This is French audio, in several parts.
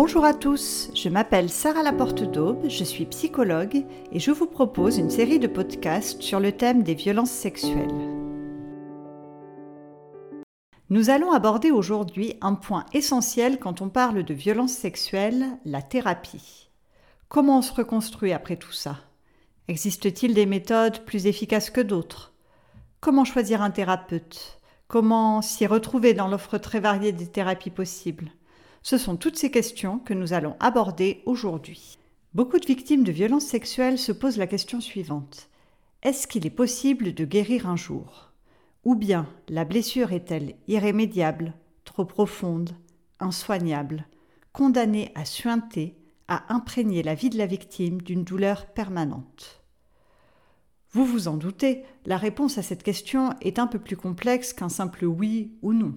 Bonjour à tous, je m'appelle Sarah Laporte d'Aube, je suis psychologue et je vous propose une série de podcasts sur le thème des violences sexuelles. Nous allons aborder aujourd'hui un point essentiel quand on parle de violences sexuelles, la thérapie. Comment on se reconstruit après tout ça? Existe-t-il des méthodes plus efficaces que d'autres? Comment choisir un thérapeute? Comment s'y retrouver dans l'offre très variée des thérapies possibles? Ce sont toutes ces questions que nous allons aborder aujourd'hui. Beaucoup de victimes de violences sexuelles se posent la question suivante. Est-ce qu'il est possible de guérir un jour? Ou bien la blessure est-elle irrémédiable, trop profonde, insoignable, condamnée à suinter, à imprégner la vie de la victime d'une douleur permanente? Vous vous en doutez, la réponse à cette question est un peu plus complexe qu'un simple oui ou non.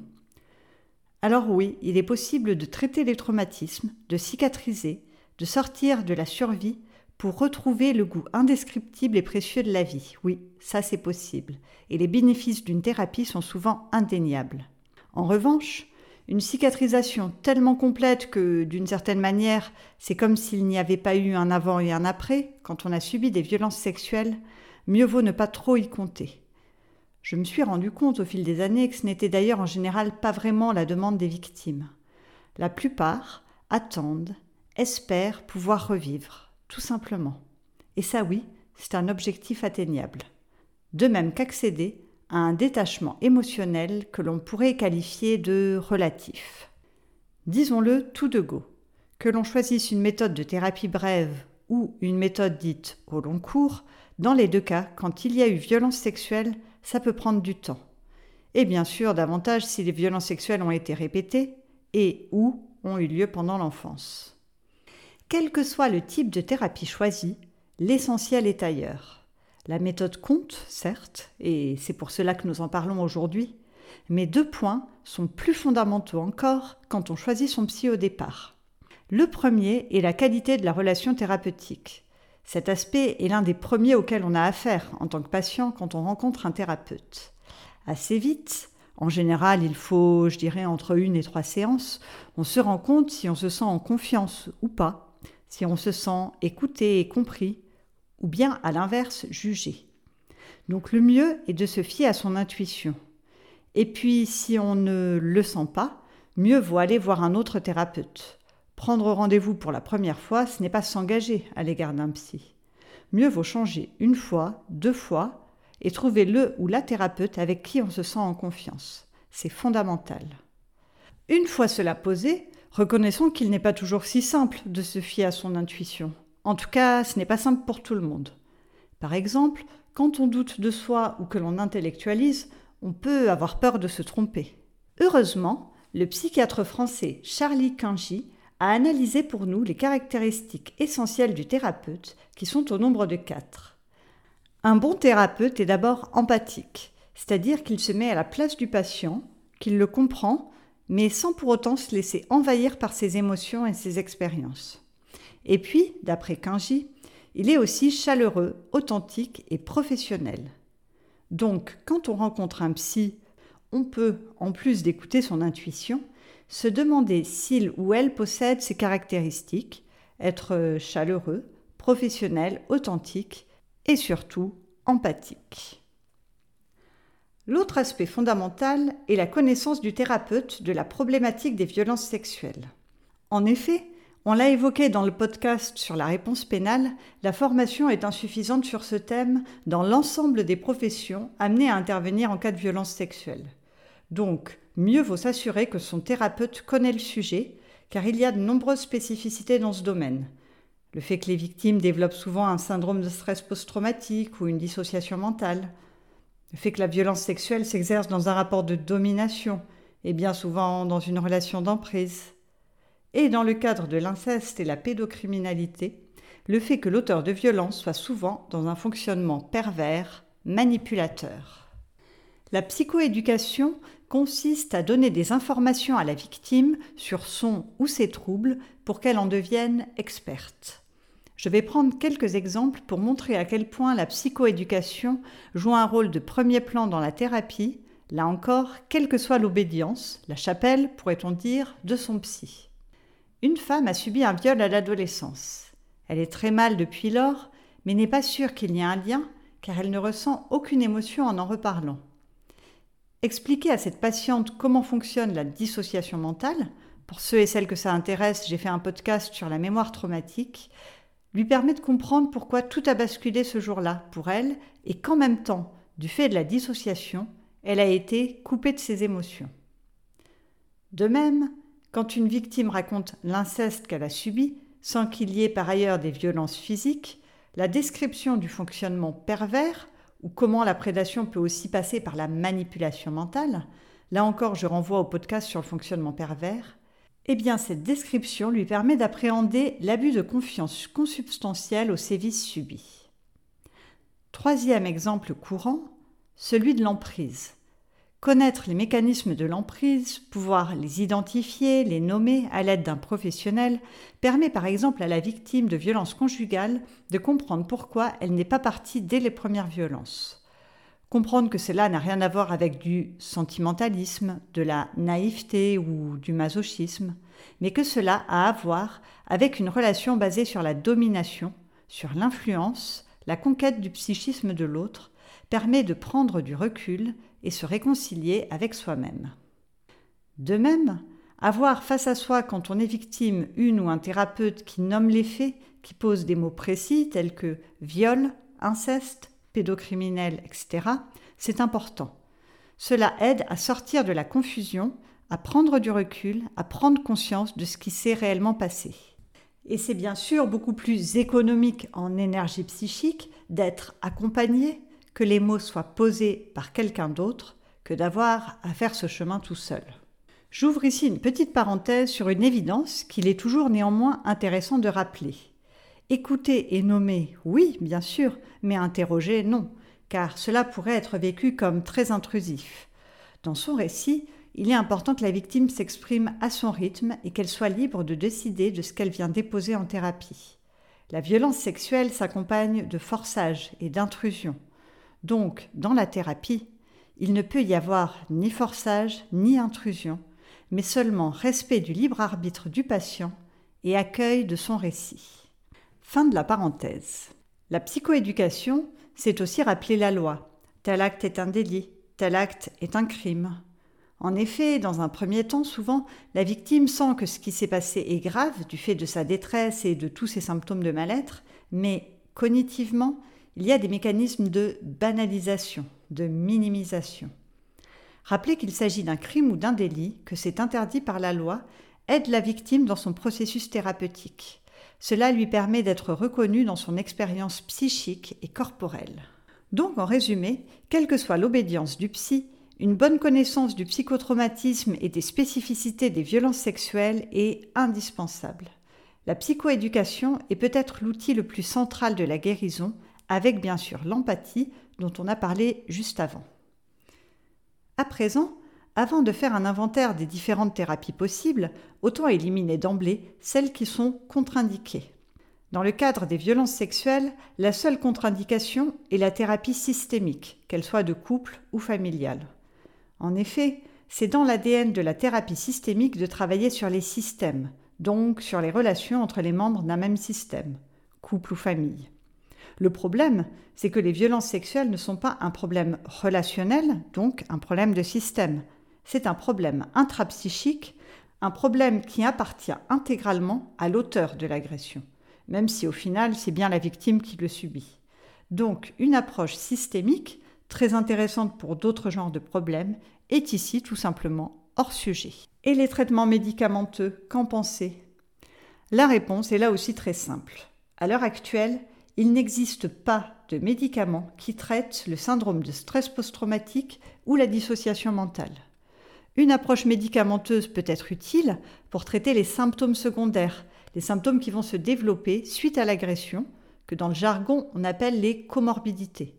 Alors oui, il est possible de traiter les traumatismes, de cicatriser, de sortir de la survie pour retrouver le goût indescriptible et précieux de la vie. Oui, ça c'est possible. Et les bénéfices d'une thérapie sont souvent indéniables. En revanche, une cicatrisation tellement complète que, d'une certaine manière, c'est comme s'il n'y avait pas eu un avant et un après, quand on a subi des violences sexuelles, mieux vaut ne pas trop y compter. Je me suis rendu compte au fil des années que ce n'était d'ailleurs en général pas vraiment la demande des victimes. La plupart attendent, espèrent pouvoir revivre, tout simplement. Et ça oui, c'est un objectif atteignable. De même qu'accéder à un détachement émotionnel que l'on pourrait qualifier de relatif. Disons-le tout de go. Que l'on choisisse une méthode de thérapie brève ou une méthode dite au long cours, dans les deux cas, quand il y a eu violence sexuelle, ça peut prendre du temps. Et bien sûr, davantage si les violences sexuelles ont été répétées et ou ont eu lieu pendant l'enfance. Quel que soit le type de thérapie choisi, l'essentiel est ailleurs. La méthode compte, certes, et c'est pour cela que nous en parlons aujourd'hui, mais deux points sont plus fondamentaux encore quand on choisit son psy au départ. Le premier est la qualité de la relation thérapeutique. Cet aspect est l'un des premiers auxquels on a affaire en tant que patient quand on rencontre un thérapeute. Assez vite, en général, il faut, je dirais, entre une et trois séances, on se rend compte si on se sent en confiance ou pas, si on se sent écouté et compris, ou bien à l'inverse, jugé. Donc le mieux est de se fier à son intuition. Et puis, si on ne le sent pas, mieux vaut aller voir un autre thérapeute. Prendre rendez-vous pour la première fois, ce n'est pas s'engager à l'égard d'un psy. Mieux vaut changer une fois, deux fois, et trouver le ou la thérapeute avec qui on se sent en confiance. C'est fondamental. Une fois cela posé, reconnaissons qu'il n'est pas toujours si simple de se fier à son intuition. En tout cas, ce n'est pas simple pour tout le monde. Par exemple, quand on doute de soi ou que l'on intellectualise, on peut avoir peur de se tromper. Heureusement, le psychiatre français Charlie Kanji a analysé pour nous les caractéristiques essentielles du thérapeute, qui sont au nombre de quatre. Un bon thérapeute est d'abord empathique, c'est-à-dire qu'il se met à la place du patient, qu'il le comprend, mais sans pour autant se laisser envahir par ses émotions et ses expériences. Et puis, d'après Kanji, il est aussi chaleureux, authentique et professionnel. Donc, quand on rencontre un psy, on peut, en plus d'écouter son intuition, se demander s'il ou elle possède ces caractéristiques, être chaleureux, professionnel, authentique et surtout empathique. L'autre aspect fondamental est la connaissance du thérapeute de la problématique des violences sexuelles. En effet, on l'a évoqué dans le podcast sur la réponse pénale, la formation est insuffisante sur ce thème dans l'ensemble des professions amenées à intervenir en cas de violence sexuelle. Donc, mieux vaut s'assurer que son thérapeute connaît le sujet, car il y a de nombreuses spécificités dans ce domaine. Le fait que les victimes développent souvent un syndrome de stress post-traumatique ou une dissociation mentale. Le fait que la violence sexuelle s'exerce dans un rapport de domination et bien souvent dans une relation d'emprise. Et dans le cadre de l'inceste et la pédocriminalité, le fait que l'auteur de violence soit souvent dans un fonctionnement pervers, manipulateur. La psychoéducation consiste à donner des informations à la victime sur son ou ses troubles pour qu'elle en devienne experte. Je vais prendre quelques exemples pour montrer à quel point la psychoéducation joue un rôle de premier plan dans la thérapie, là encore, quelle que soit l'obédience, la chapelle, pourrait-on dire, de son psy. Une femme a subi un viol à l'adolescence. Elle est très mal depuis lors, mais n'est pas sûre qu'il y ait un lien, car elle ne ressent aucune émotion en en reparlant. Expliquer à cette patiente comment fonctionne la dissociation mentale, pour ceux et celles que ça intéresse, j'ai fait un podcast sur la mémoire traumatique, lui permet de comprendre pourquoi tout a basculé ce jour-là pour elle et qu'en même temps, du fait de la dissociation, elle a été coupée de ses émotions. De même, quand une victime raconte l'inceste qu'elle a subi, sans qu'il y ait par ailleurs des violences physiques, la description du fonctionnement pervers, ou comment la prédation peut aussi passer par la manipulation mentale, là encore je renvoie au podcast sur le fonctionnement pervers, eh bien cette description lui permet d'appréhender l'abus de confiance consubstantiel aux sévices subis. Troisième exemple courant, celui de l'emprise. Connaître les mécanismes de l'emprise, pouvoir les identifier, les nommer à l'aide d'un professionnel, permet par exemple à la victime de violences conjugales de comprendre pourquoi elle n'est pas partie dès les premières violences. Comprendre que cela n'a rien à voir avec du sentimentalisme, de la naïveté ou du masochisme, mais que cela a à voir avec une relation basée sur la domination, sur l'influence, la conquête du psychisme de l'autre, permet de prendre du recul et se réconcilier avec soi-même. De même, avoir face à soi quand on est victime une ou un thérapeute qui nomme les faits, qui pose des mots précis tels que viol, inceste, pédocriminel, etc., c'est important. Cela aide à sortir de la confusion, à prendre du recul, à prendre conscience de ce qui s'est réellement passé. Et c'est bien sûr beaucoup plus économique en énergie psychique d'être accompagné, que les mots soient posés par quelqu'un d'autre que d'avoir à faire ce chemin tout seul. J'ouvre ici une petite parenthèse sur une évidence qu'il est toujours néanmoins intéressant de rappeler. Écouter et nommer, oui, bien sûr, mais interroger, non, car cela pourrait être vécu comme très intrusif. Dans son récit, il est important que la victime s'exprime à son rythme et qu'elle soit libre de décider de ce qu'elle vient déposer en thérapie. La violence sexuelle s'accompagne de forçage et d'intrusion. Donc, dans la thérapie, il ne peut y avoir ni forçage ni intrusion, mais seulement respect du libre arbitre du patient et accueil de son récit. Fin de la parenthèse. La psychoéducation, c'est aussi rappeler la loi. Tel acte est un délit, tel acte est un crime. En effet, dans un premier temps, souvent, la victime sent que ce qui s'est passé est grave du fait de sa détresse et de tous ses symptômes de mal-être, mais cognitivement, il y a des mécanismes de banalisation, de minimisation. Rappeler qu'il s'agit d'un crime ou d'un délit, que c'est interdit par la loi, aide la victime dans son processus thérapeutique. Cela lui permet d'être reconnu dans son expérience psychique et corporelle. Donc, en résumé, quelle que soit l'obédience du psy, une bonne connaissance du psychotraumatisme et des spécificités des violences sexuelles est indispensable. La psychoéducation est peut-être l'outil le plus central de la guérison, avec bien sûr l'empathie dont on a parlé juste avant. À présent, avant de faire un inventaire des différentes thérapies possibles, autant éliminer d'emblée celles qui sont contre-indiquées. Dans le cadre des violences sexuelles, la seule contre-indication est la thérapie systémique, qu'elle soit de couple ou familiale. En effet, c'est dans l'ADN de la thérapie systémique de travailler sur les systèmes, donc sur les relations entre les membres d'un même système, couple ou famille. Le problème, c'est que les violences sexuelles ne sont pas un problème relationnel, donc un problème de système. C'est un problème intrapsychique, un problème qui appartient intégralement à l'auteur de l'agression, même si au final c'est bien la victime qui le subit. Donc une approche systémique, très intéressante pour d'autres genres de problèmes, est ici tout simplement hors sujet. Et les traitements médicamenteux, qu'en penser? La réponse est là aussi très simple. À l'heure actuelle, il n'existe pas de médicaments qui traitent le syndrome de stress post-traumatique ou la dissociation mentale. Une approche médicamenteuse peut être utile pour traiter les symptômes secondaires, les symptômes qui vont se développer suite à l'agression, que dans le jargon on appelle les comorbidités.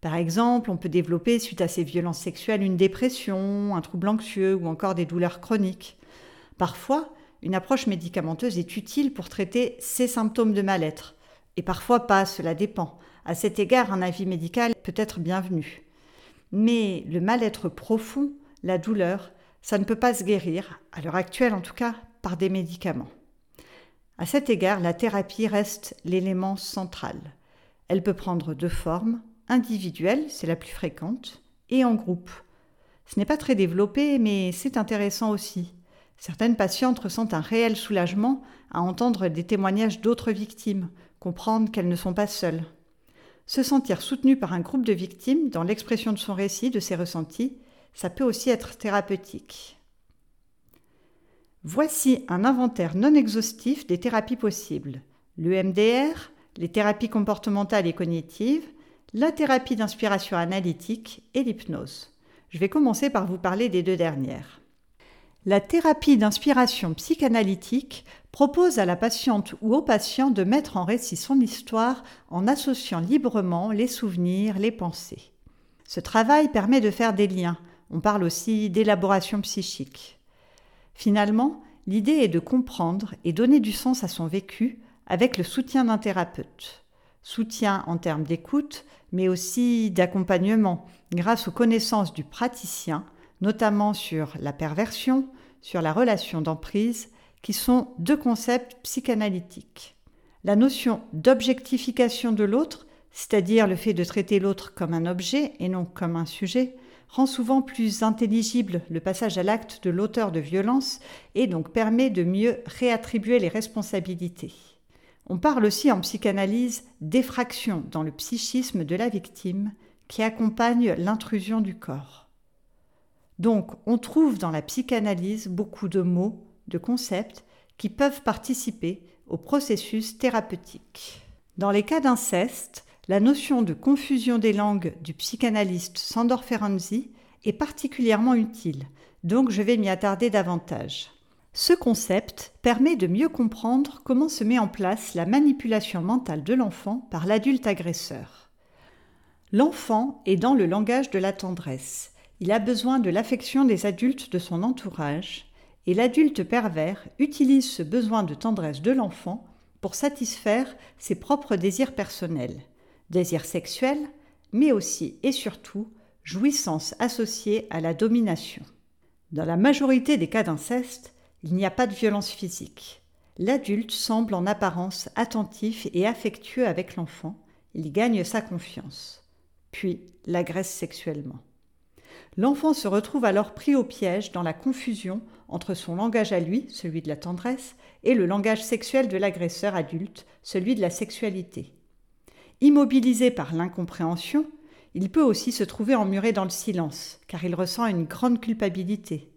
Par exemple, on peut développer suite à ces violences sexuelles une dépression, un trouble anxieux ou encore des douleurs chroniques. Parfois, une approche médicamenteuse est utile pour traiter ces symptômes de mal-être, et parfois pas, cela dépend. À cet égard, un avis médical peut être bienvenu. Mais le mal-être profond, la douleur, ça ne peut pas se guérir, à l'heure actuelle en tout cas, par des médicaments. À cet égard, la thérapie reste l'élément central. Elle peut prendre deux formes, individuelle, c'est la plus fréquente, et en groupe. Ce n'est pas très développé, mais c'est intéressant aussi. Certaines patientes ressentent un réel soulagement à entendre des témoignages d'autres victimes, comprendre qu'elles ne sont pas seules. Se sentir soutenue par un groupe de victimes dans l'expression de son récit, de ses ressentis, ça peut aussi être thérapeutique. Voici un inventaire non exhaustif des thérapies possibles. L'EMDR, les thérapies comportementales et cognitives, la thérapie d'inspiration analytique et l'hypnose. Je vais commencer par vous parler des deux dernières. La thérapie d'inspiration psychanalytique propose à la patiente ou au patient de mettre en récit son histoire en associant librement les souvenirs, les pensées. Ce travail permet de faire des liens. On parle aussi d'élaboration psychique. Finalement, l'idée est de comprendre et donner du sens à son vécu avec le soutien d'un thérapeute. Soutien en termes d'écoute, mais aussi d'accompagnement grâce aux connaissances du praticien notamment sur la perversion, sur la relation d'emprise, qui sont deux concepts psychanalytiques. La notion d'objectification de l'autre, c'est-à-dire le fait de traiter l'autre comme un objet et non comme un sujet, rend souvent plus intelligible le passage à l'acte de l'auteur de violence et donc permet de mieux réattribuer les responsabilités. On parle aussi en psychanalyse d'effraction dans le psychisme de la victime qui accompagne l'intrusion du corps. Donc, on trouve dans la psychanalyse beaucoup de mots, de concepts qui peuvent participer au processus thérapeutique. Dans les cas d'inceste, la notion de confusion des langues du psychanalyste Sandor Ferenczi est particulièrement utile, donc je vais m'y attarder davantage. Ce concept permet de mieux comprendre comment se met en place la manipulation mentale de l'enfant par l'adulte agresseur. L'enfant est dans le langage de la tendresse il a besoin de l'affection des adultes de son entourage, et l'adulte pervers utilise ce besoin de tendresse de l'enfant pour satisfaire ses propres désirs personnels, désirs sexuels, mais aussi et surtout jouissance associée à la domination. Dans la majorité des cas d'inceste, il n'y a pas de violence physique. L'adulte semble en apparence attentif et affectueux avec l'enfant, il gagne sa confiance, puis l'agresse sexuellement. L'enfant se retrouve alors pris au piège dans la confusion entre son langage à lui, celui de la tendresse, et le langage sexuel de l'agresseur adulte, celui de la sexualité. Immobilisé par l'incompréhension, il peut aussi se trouver emmuré dans le silence, car il ressent une grande culpabilité.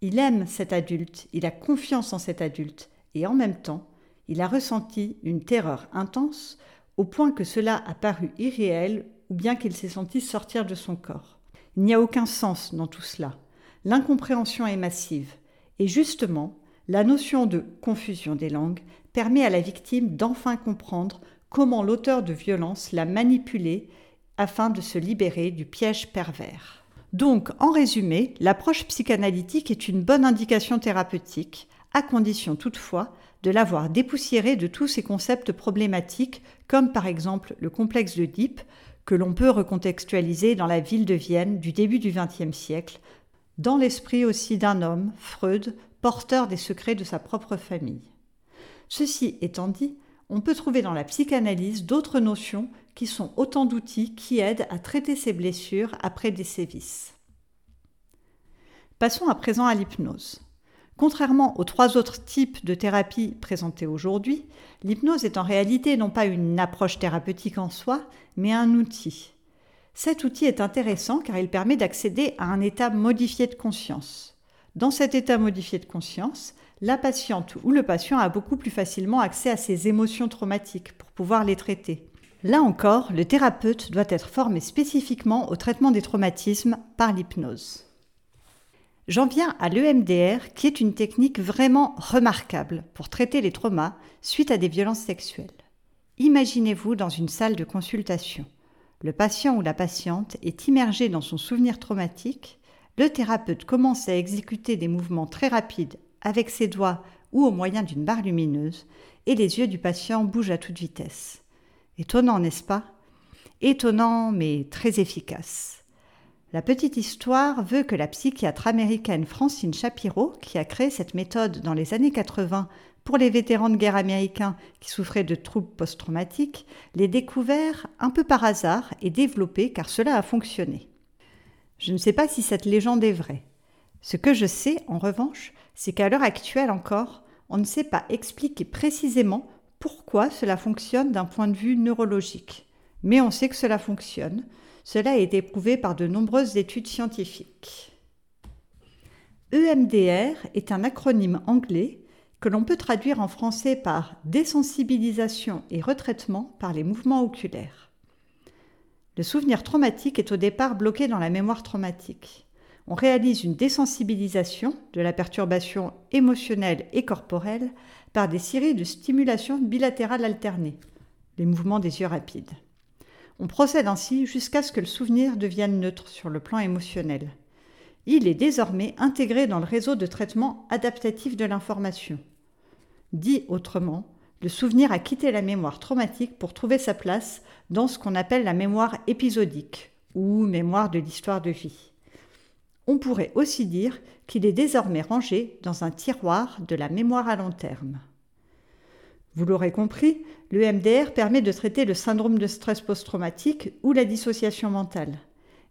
Il aime cet adulte, il a confiance en cet adulte, et en même temps, il a ressenti une terreur intense au point que cela a paru irréel ou bien qu'il s'est senti sortir de son corps. Il n'y a aucun sens dans tout cela. L'incompréhension est massive. Et justement, la notion de confusion des langues permet à la victime d'enfin comprendre comment l'auteur de violence l'a manipulé afin de se libérer du piège pervers. Donc, en résumé, l'approche psychanalytique est une bonne indication thérapeutique, à condition toutefois de l'avoir dépoussiérée de tous ces concepts problématiques, comme par exemple le complexe de Deep, que l'on peut recontextualiser dans la ville de Vienne du début du XXe siècle, dans l'esprit aussi d'un homme, Freud, porteur des secrets de sa propre famille. Ceci étant dit, on peut trouver dans la psychanalyse d'autres notions qui sont autant d'outils qui aident à traiter ces blessures après des sévices. Passons à présent à l'hypnose. Contrairement aux trois autres types de thérapies présentées aujourd'hui, l'hypnose est en réalité non pas une approche thérapeutique en soi, mais un outil. Cet outil est intéressant car il permet d'accéder à un état modifié de conscience. Dans cet état modifié de conscience, la patiente ou le patient a beaucoup plus facilement accès à ses émotions traumatiques pour pouvoir les traiter. Là encore, le thérapeute doit être formé spécifiquement au traitement des traumatismes par l'hypnose. J'en viens à l'EMDR, qui est une technique vraiment remarquable pour traiter les traumas suite à des violences sexuelles. Imaginez-vous dans une salle de consultation. Le patient ou la patiente est immergé dans son souvenir traumatique, le thérapeute commence à exécuter des mouvements très rapides avec ses doigts ou au moyen d'une barre lumineuse, et les yeux du patient bougent à toute vitesse. Étonnant, n'est-ce pas? Étonnant, mais très efficace. La petite histoire veut que la psychiatre américaine Francine Shapiro, qui a créé cette méthode dans les années 80 pour les vétérans de guerre américains qui souffraient de troubles post-traumatiques, l'ait découvert un peu par hasard et développé car cela a fonctionné. Je ne sais pas si cette légende est vraie. Ce que je sais, en revanche, c'est qu'à l'heure actuelle encore, on ne sait pas expliquer précisément pourquoi cela fonctionne d'un point de vue neurologique. Mais on sait que cela fonctionne. Cela a été prouvé par de nombreuses études scientifiques. EMDR est un acronyme anglais que l'on peut traduire en français par désensibilisation et retraitement par les mouvements oculaires. Le souvenir traumatique est au départ bloqué dans la mémoire traumatique. On réalise une désensibilisation de la perturbation émotionnelle et corporelle par des séries de stimulations bilatérales alternées, les mouvements des yeux rapides. On procède ainsi jusqu'à ce que le souvenir devienne neutre sur le plan émotionnel. Il est désormais intégré dans le réseau de traitement adaptatif de l'information. Dit autrement, le souvenir a quitté la mémoire traumatique pour trouver sa place dans ce qu'on appelle la mémoire épisodique ou mémoire de l'histoire de vie. On pourrait aussi dire qu'il est désormais rangé dans un tiroir de la mémoire à long terme. Vous l'aurez compris, le MDR permet de traiter le syndrome de stress post-traumatique ou la dissociation mentale.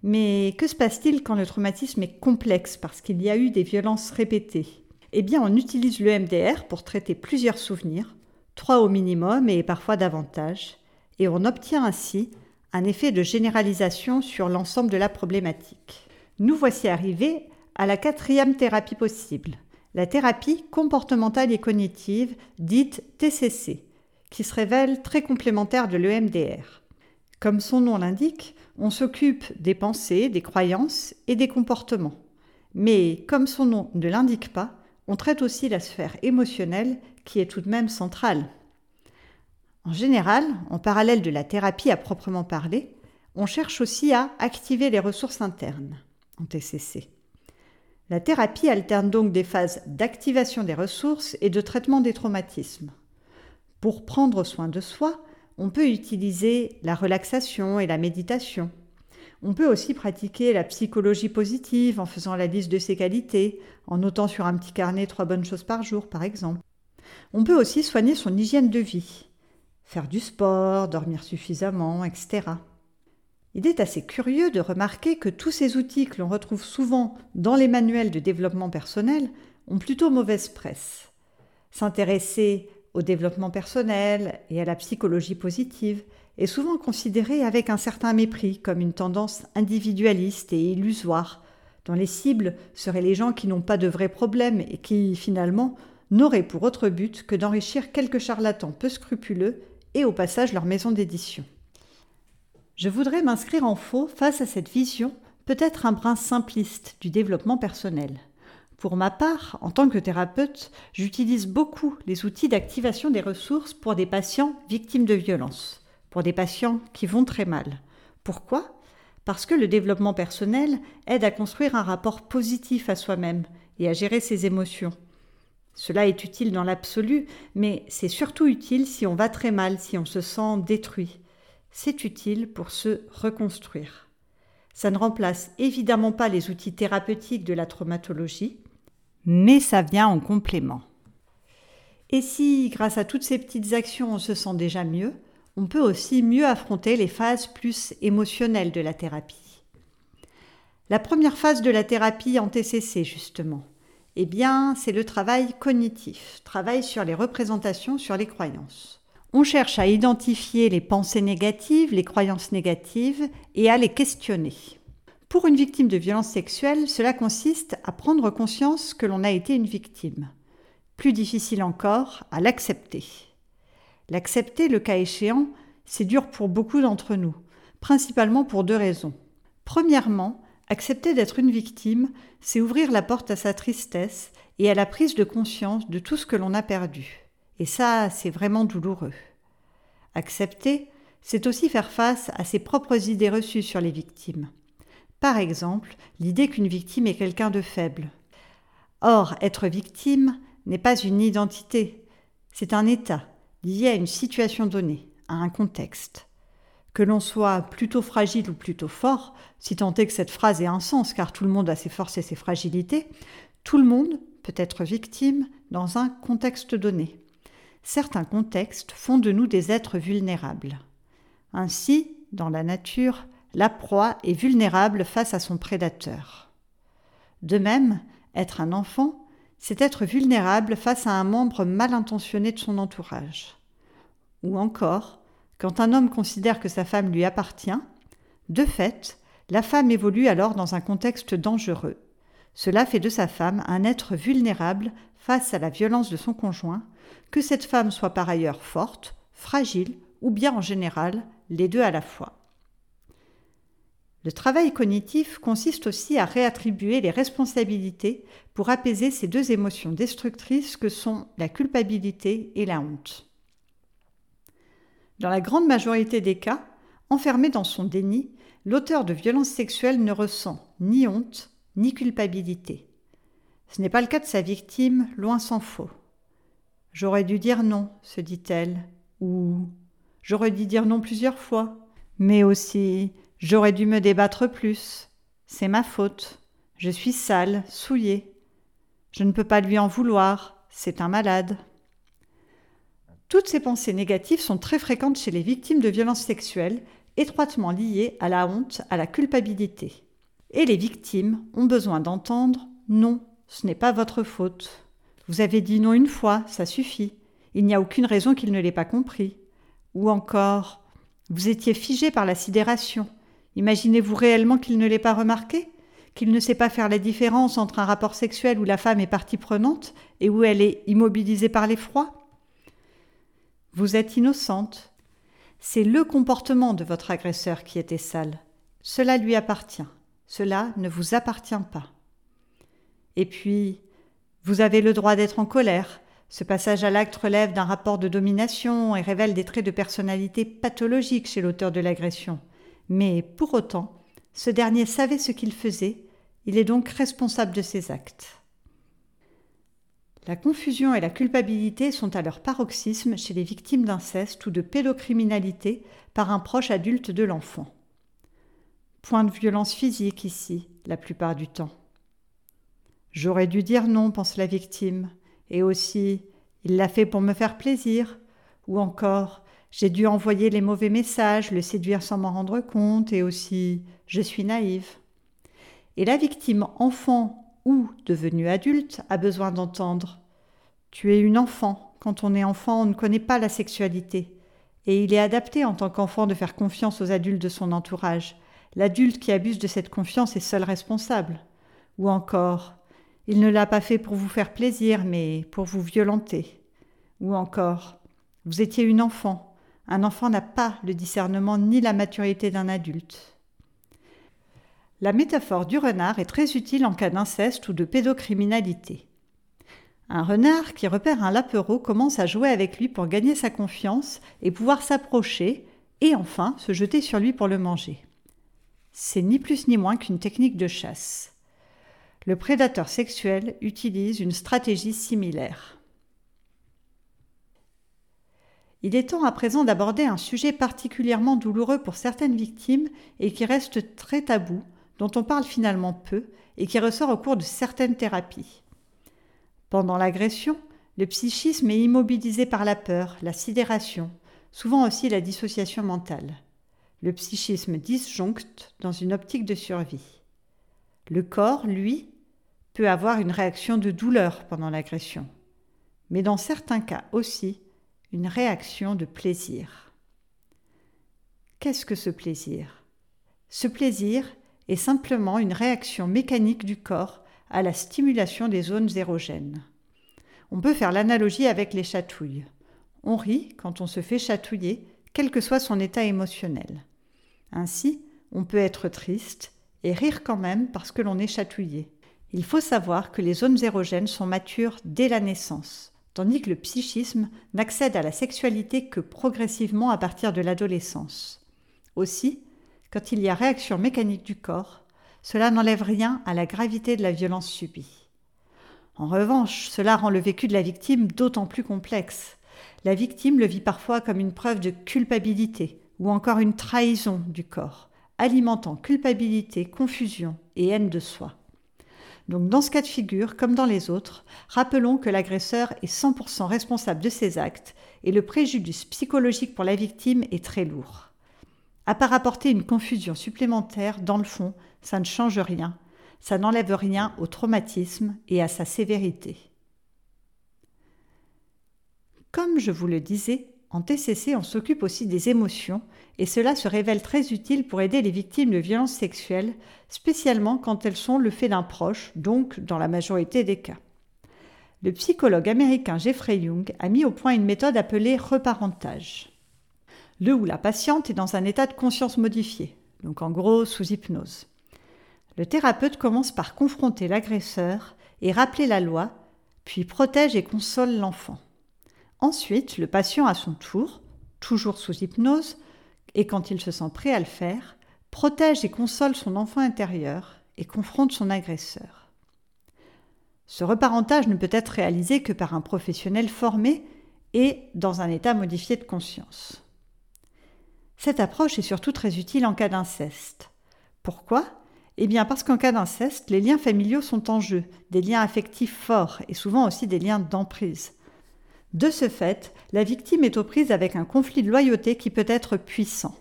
Mais que se passe-t-il quand le traumatisme est complexe parce qu'il y a eu des violences répétées? Eh bien, on utilise le MDR pour traiter plusieurs souvenirs, trois au minimum et parfois davantage, et on obtient ainsi un effet de généralisation sur l'ensemble de la problématique. Nous voici arrivés à la quatrième thérapie possible, la thérapie comportementale et cognitive, dite TCC, qui se révèle très complémentaire de l'EMDR. Comme son nom l'indique, on s'occupe des pensées, des croyances et des comportements. Mais comme son nom ne l'indique pas, on traite aussi la sphère émotionnelle qui est tout de même centrale. En général, en parallèle de la thérapie à proprement parler, on cherche aussi à activer les ressources internes en TCC. La thérapie alterne donc des phases d'activation des ressources et de traitement des traumatismes. Pour prendre soin de soi, on peut utiliser la relaxation et la méditation, on peut aussi pratiquer la psychologie positive en faisant la liste de ses qualités, en notant sur un petit carnet trois bonnes choses par jour, par exemple. On peut aussi soigner son hygiène de vie, faire du sport, dormir suffisamment, etc. Il est assez curieux de remarquer que tous ces outils que l'on retrouve souvent dans les manuels de développement personnel ont plutôt mauvaise presse. S'intéresser au développement personnel et à la psychologie positive est souvent considéré avec un certain mépris comme une tendance individualiste et illusoire, dont les cibles seraient les gens qui n'ont pas de vrais problèmes et qui, finalement, n'auraient pour autre but que d'enrichir quelques charlatans peu scrupuleux et au passage leur maison d'édition. Je voudrais m'inscrire en faux face à cette vision, peut-être un brin simpliste du développement personnel. Pour ma part, en tant que thérapeute, j'utilise beaucoup les outils d'activation des ressources pour des patients victimes de violences pour des patients qui vont très mal. Pourquoi? Parce que le développement personnel aide à construire un rapport positif à soi-même et à gérer ses émotions. Cela est utile dans l'absolu, mais c'est surtout utile si on va très mal, si on se sent détruit. C'est utile pour se reconstruire. Ça ne remplace évidemment pas les outils thérapeutiques de la traumatologie, mais ça vient en complément. Et si, grâce à toutes ces petites actions, on se sent déjà mieux, on peut aussi mieux affronter les phases plus émotionnelles de la thérapie. La première phase de la thérapie en TCC, justement, eh bien, c'est le travail cognitif, travail sur les représentations, sur les croyances. On cherche à identifier les pensées négatives, les croyances négatives et à les questionner. Pour une victime de violence sexuelle, cela consiste à prendre conscience que l'on a été une victime. Plus difficile encore, à l'accepter. L'accepter, le cas échéant, c'est dur pour beaucoup d'entre nous, principalement pour deux raisons. Premièrement, accepter d'être une victime, c'est ouvrir la porte à sa tristesse et à la prise de conscience de tout ce que l'on a perdu. Et ça, c'est vraiment douloureux. Accepter, c'est aussi faire face à ses propres idées reçues sur les victimes. Par exemple, l'idée qu'une victime est quelqu'un de faible. Or, être victime n'est pas une identité, c'est un état, lié à une situation donnée, à un contexte. Que l'on soit plutôt fragile ou plutôt fort, si tant est que cette phrase ait un sens, car tout le monde a ses forces et ses fragilités, tout le monde peut être victime dans un contexte donné. Certains contextes font de nous des êtres vulnérables. Ainsi, dans la nature, la proie est vulnérable face à son prédateur. De même, être un enfant, c'est être vulnérable face à un membre mal intentionné de son entourage. Ou encore, quand un homme considère que sa femme lui appartient, de fait, la femme évolue alors dans un contexte dangereux. Cela fait de sa femme un être vulnérable face à la violence de son conjoint, que cette femme soit par ailleurs forte, fragile ou bien en général les deux à la fois. Le travail cognitif consiste aussi à réattribuer les responsabilités pour apaiser ces deux émotions destructrices que sont la culpabilité et la honte. Dans la grande majorité des cas, enfermé dans son déni, l'auteur de violences sexuelles ne ressent ni honte ni culpabilité. Ce n'est pas le cas de sa victime, loin s'en faut. J'aurais dû dire non, se dit-elle, ou j'aurais dû dire non plusieurs fois, mais aussi j'aurais dû me débattre plus. C'est ma faute. Je suis sale, souillée. Je ne peux pas lui en vouloir, c'est un malade. Toutes ces pensées négatives sont très fréquentes chez les victimes de violences sexuelles, étroitement liées à la honte, à la culpabilité. Et les victimes ont besoin d'entendre non, ce n'est pas votre faute. Vous avez dit non une fois, ça suffit. Il n'y a aucune raison qu'il ne l'ait pas compris. Ou encore, vous étiez figé par la sidération. Imaginez-vous réellement qu'il ne l'ait pas remarqué? Qu'il ne sait pas faire la différence entre un rapport sexuel où la femme est partie prenante et où elle est immobilisée par l'effroi? Vous êtes innocente. C'est le comportement de votre agresseur qui était sale. Cela lui appartient. Cela ne vous appartient pas. Et puis, vous avez le droit d'être en colère. Ce passage à l'acte relève d'un rapport de domination et révèle des traits de personnalité pathologiques chez l'auteur de l'agression. Mais pour autant, ce dernier savait ce qu'il faisait, il est donc responsable de ses actes. La confusion et la culpabilité sont à leur paroxysme chez les victimes d'inceste ou de pédocriminalité par un proche adulte de l'enfant. Point de violence physique ici, la plupart du temps. J'aurais dû dire non, pense la victime, et aussi il l'a fait pour me faire plaisir, ou encore j'ai dû envoyer les mauvais messages, le séduire sans m'en rendre compte, et aussi je suis naïve. Et la victime enfant ou devenu adulte a besoin d'entendre Tu es une enfant. Quand on est enfant, on ne connaît pas la sexualité. Et il est adapté en tant qu'enfant de faire confiance aux adultes de son entourage. L'adulte qui abuse de cette confiance est seul responsable. Ou encore Il ne l'a pas fait pour vous faire plaisir, mais pour vous violenter. Ou encore Vous étiez une enfant. Un enfant n'a pas le discernement ni la maturité d'un adulte. La métaphore du renard est très utile en cas d'inceste ou de pédocriminalité. Un renard qui repère un lapereau commence à jouer avec lui pour gagner sa confiance et pouvoir s'approcher et enfin se jeter sur lui pour le manger. C'est ni plus ni moins qu'une technique de chasse. Le prédateur sexuel utilise une stratégie similaire. Il est temps à présent d'aborder un sujet particulièrement douloureux pour certaines victimes et qui reste très tabou, dont on parle finalement peu et qui ressort au cours de certaines thérapies. Pendant l'agression, le psychisme est immobilisé par la peur, la sidération, souvent aussi la dissociation mentale. Le psychisme disjoncte dans une optique de survie. Le corps, lui, peut avoir une réaction de douleur pendant l'agression, mais dans certains cas aussi une réaction de plaisir. Qu'est-ce que ce plaisir? Ce plaisir est simplement une réaction mécanique du corps à la stimulation des zones érogènes. On peut faire l'analogie avec les chatouilles. On rit quand on se fait chatouiller, quel que soit son état émotionnel. Ainsi, on peut être triste et rire quand même parce que l'on est chatouillé. Il faut savoir que les zones érogènes sont matures dès la naissance, tandis que le psychisme n'accède à la sexualité que progressivement à partir de l'adolescence. Aussi, quand il y a réaction mécanique du corps, cela n'enlève rien à la gravité de la violence subie. En revanche, cela rend le vécu de la victime d'autant plus complexe. La victime le vit parfois comme une preuve de culpabilité ou encore une trahison du corps, alimentant culpabilité, confusion et haine de soi. Donc dans ce cas de figure, comme dans les autres, rappelons que l'agresseur est 100% responsable de ses actes et le préjudice psychologique pour la victime est très lourd. À part apporter une confusion supplémentaire, dans le fond, ça ne change rien, ça n'enlève rien au traumatisme et à sa sévérité. Comme je vous le disais, en TCC, on s'occupe aussi des émotions et cela se révèle très utile pour aider les victimes de violences sexuelles, spécialement quand elles sont le fait d'un proche, donc dans la majorité des cas. Le psychologue américain Jeffrey Young a mis au point une méthode appelée reparentage. Le ou la patiente est dans un état de conscience modifié, donc en gros sous hypnose. Le thérapeute commence par confronter l'agresseur et rappeler la loi, puis protège et console l'enfant. Ensuite, le patient à son tour, toujours sous hypnose, et quand il se sent prêt à le faire, protège et console son enfant intérieur et confronte son agresseur. Ce reparentage ne peut être réalisé que par un professionnel formé et dans un état modifié de conscience. Cette approche est surtout très utile en cas d'inceste. Pourquoi? Eh bien parce qu'en cas d'inceste, les liens familiaux sont en jeu, des liens affectifs forts et souvent aussi des liens d'emprise. De ce fait, la victime est aux prises avec un conflit de loyauté qui peut être puissant.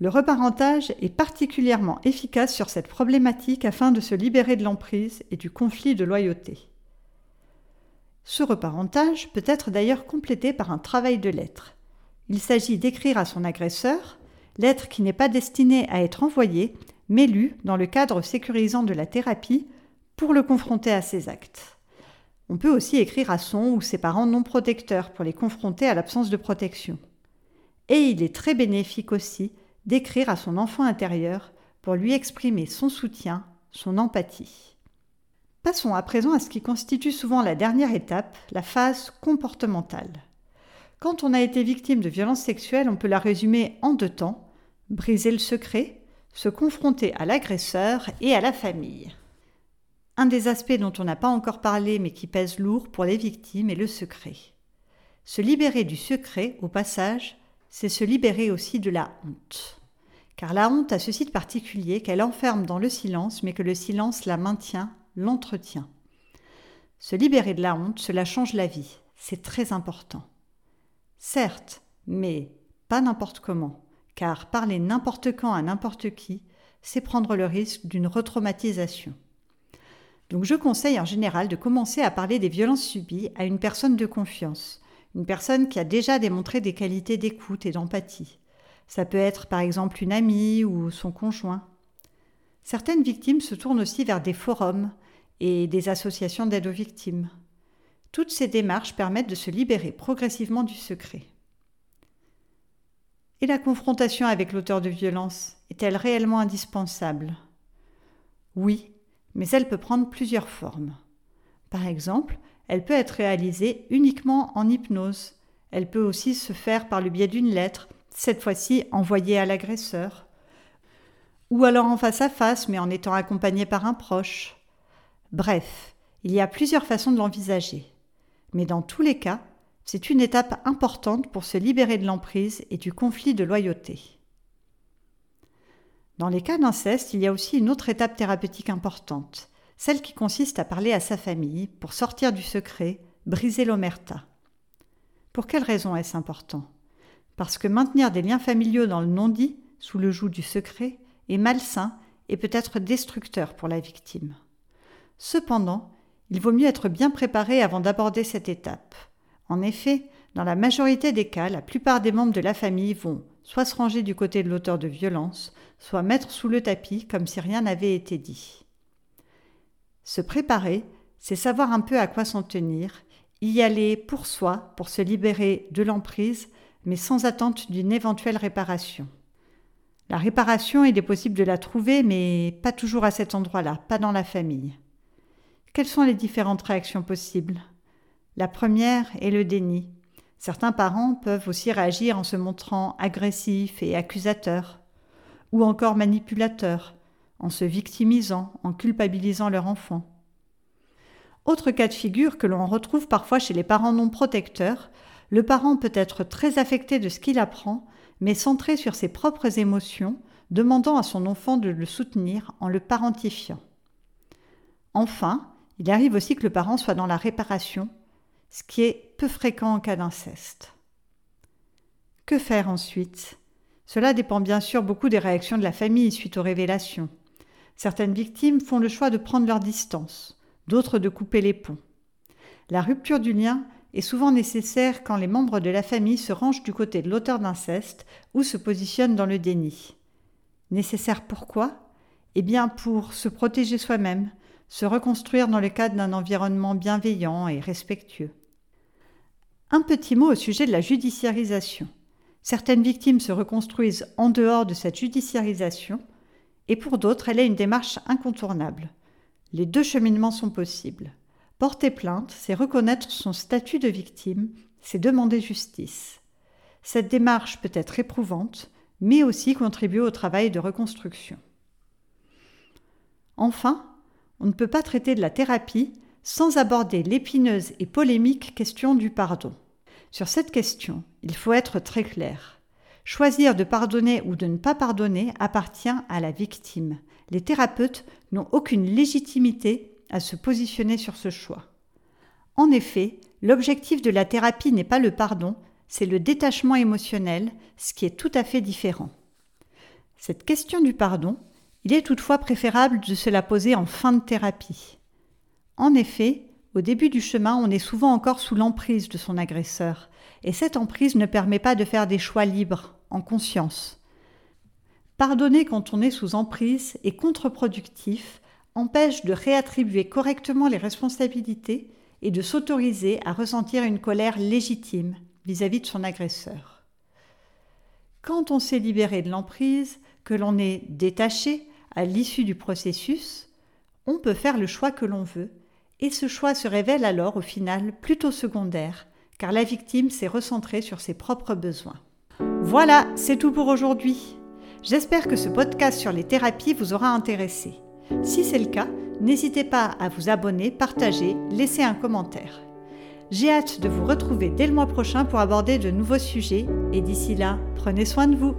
Le reparentage est particulièrement efficace sur cette problématique afin de se libérer de l'emprise et du conflit de loyauté. Ce reparentage peut être d'ailleurs complété par un travail de lettres. Il s'agit d'écrire à son agresseur, lettre qui n'est pas destinée à être envoyée, mais lue dans le cadre sécurisant de la thérapie pour le confronter à ses actes. On peut aussi écrire à son ou ses parents non protecteurs pour les confronter à l'absence de protection. Et il est très bénéfique aussi d'écrire à son enfant intérieur pour lui exprimer son soutien, son empathie. Passons à présent à ce qui constitue souvent la dernière étape, la phase comportementale. Quand on a été victime de violences sexuelles, on peut la résumer en deux temps briser le secret, se confronter à l'agresseur et à la famille. Un des aspects dont on n'a pas encore parlé mais qui pèse lourd pour les victimes est le secret. Se libérer du secret, au passage, c'est se libérer aussi de la honte. Car la honte a ceci de particulier qu'elle enferme dans le silence, mais que le silence la maintient, l'entretient. Se libérer de la honte, cela change la vie. C'est très important. Certes, mais pas n'importe comment, car parler n'importe quand à n'importe qui, c'est prendre le risque d'une retraumatisation. Donc je conseille en général de commencer à parler des violences subies à une personne de confiance, une personne qui a déjà démontré des qualités d'écoute et d'empathie. Ça peut être par exemple une amie ou son conjoint. Certaines victimes se tournent aussi vers des forums et des associations d'aide aux victimes. Toutes ces démarches permettent de se libérer progressivement du secret. Et la confrontation avec l'auteur de violence est-elle réellement indispensable? Oui, mais elle peut prendre plusieurs formes. Par exemple, elle peut être réalisée uniquement en hypnose. Elle peut aussi se faire par le biais d'une lettre, cette fois-ci envoyée à l'agresseur. Ou alors en face à face, mais en étant accompagnée par un proche. Bref, il y a plusieurs façons de l'envisager. Mais dans tous les cas, c'est une étape importante pour se libérer de l'emprise et du conflit de loyauté. Dans les cas d'inceste, il y a aussi une autre étape thérapeutique importante, celle qui consiste à parler à sa famille pour sortir du secret, briser l'omerta. Pour quelle raison est-ce important? Parce que maintenir des liens familiaux dans le non-dit, sous le joug du secret, est malsain et peut être destructeur pour la victime. Cependant, il vaut mieux être bien préparé avant d'aborder cette étape. En effet, dans la majorité des cas, la plupart des membres de la famille vont soit se ranger du côté de l'auteur de violence, soit mettre sous le tapis comme si rien n'avait été dit. Se préparer, c'est savoir un peu à quoi s'en tenir, y aller pour soi, pour se libérer de l'emprise, mais sans attente d'une éventuelle réparation. La réparation, il est possible de la trouver, mais pas toujours à cet endroit-là, pas dans la famille. Quelles sont les différentes réactions possibles? La première est le déni. Certains parents peuvent aussi réagir en se montrant agressifs et accusateurs, ou encore manipulateurs, en se victimisant, en culpabilisant leur enfant. Autre cas de figure que l'on retrouve parfois chez les parents non protecteurs, le parent peut être très affecté de ce qu'il apprend, mais centré sur ses propres émotions, demandant à son enfant de le soutenir en le parentifiant. Enfin, il arrive aussi que le parent soit dans la réparation, ce qui est peu fréquent en cas d'inceste. Que faire ensuite? Cela dépend bien sûr beaucoup des réactions de la famille suite aux révélations. Certaines victimes font le choix de prendre leur distance, d'autres de couper les ponts. La rupture du lien est souvent nécessaire quand les membres de la famille se rangent du côté de l'auteur d'inceste ou se positionnent dans le déni. Nécessaire pourquoi? Eh bien pour se protéger soi-même, se reconstruire dans le cadre d'un environnement bienveillant et respectueux. Un petit mot au sujet de la judiciarisation. Certaines victimes se reconstruisent en dehors de cette judiciarisation, et pour d'autres, elle est une démarche incontournable. Les deux cheminements sont possibles. Porter plainte, c'est reconnaître son statut de victime, c'est demander justice. Cette démarche peut être éprouvante, mais aussi contribuer au travail de reconstruction. Enfin, on ne peut pas traiter de la thérapie sans aborder l'épineuse et polémique question du pardon. Sur cette question, il faut être très clair. Choisir de pardonner ou de ne pas pardonner appartient à la victime. Les thérapeutes n'ont aucune légitimité à se positionner sur ce choix. En effet, l'objectif de la thérapie n'est pas le pardon, c'est le détachement émotionnel, ce qui est tout à fait différent. Cette question du pardon, il est toutefois préférable de se la poser en fin de thérapie. En effet, au début du chemin, on est souvent encore sous l'emprise de son agresseur, et cette emprise ne permet pas de faire des choix libres, en conscience. Pardonner quand on est sous emprise est contre-productif, empêche de réattribuer correctement les responsabilités et de s'autoriser à ressentir une colère légitime vis-à-vis -vis de son agresseur. Quand on s'est libéré de l'emprise, que l'on est détaché à l'issue du processus, on peut faire le choix que l'on veut et ce choix se révèle alors au final plutôt secondaire, car la victime s'est recentrée sur ses propres besoins. Voilà, c'est tout pour aujourd'hui. J'espère que ce podcast sur les thérapies vous aura intéressé. Si c'est le cas, n'hésitez pas à vous abonner, partager, laisser un commentaire. J'ai hâte de vous retrouver dès le mois prochain pour aborder de nouveaux sujets et d'ici là, prenez soin de vous.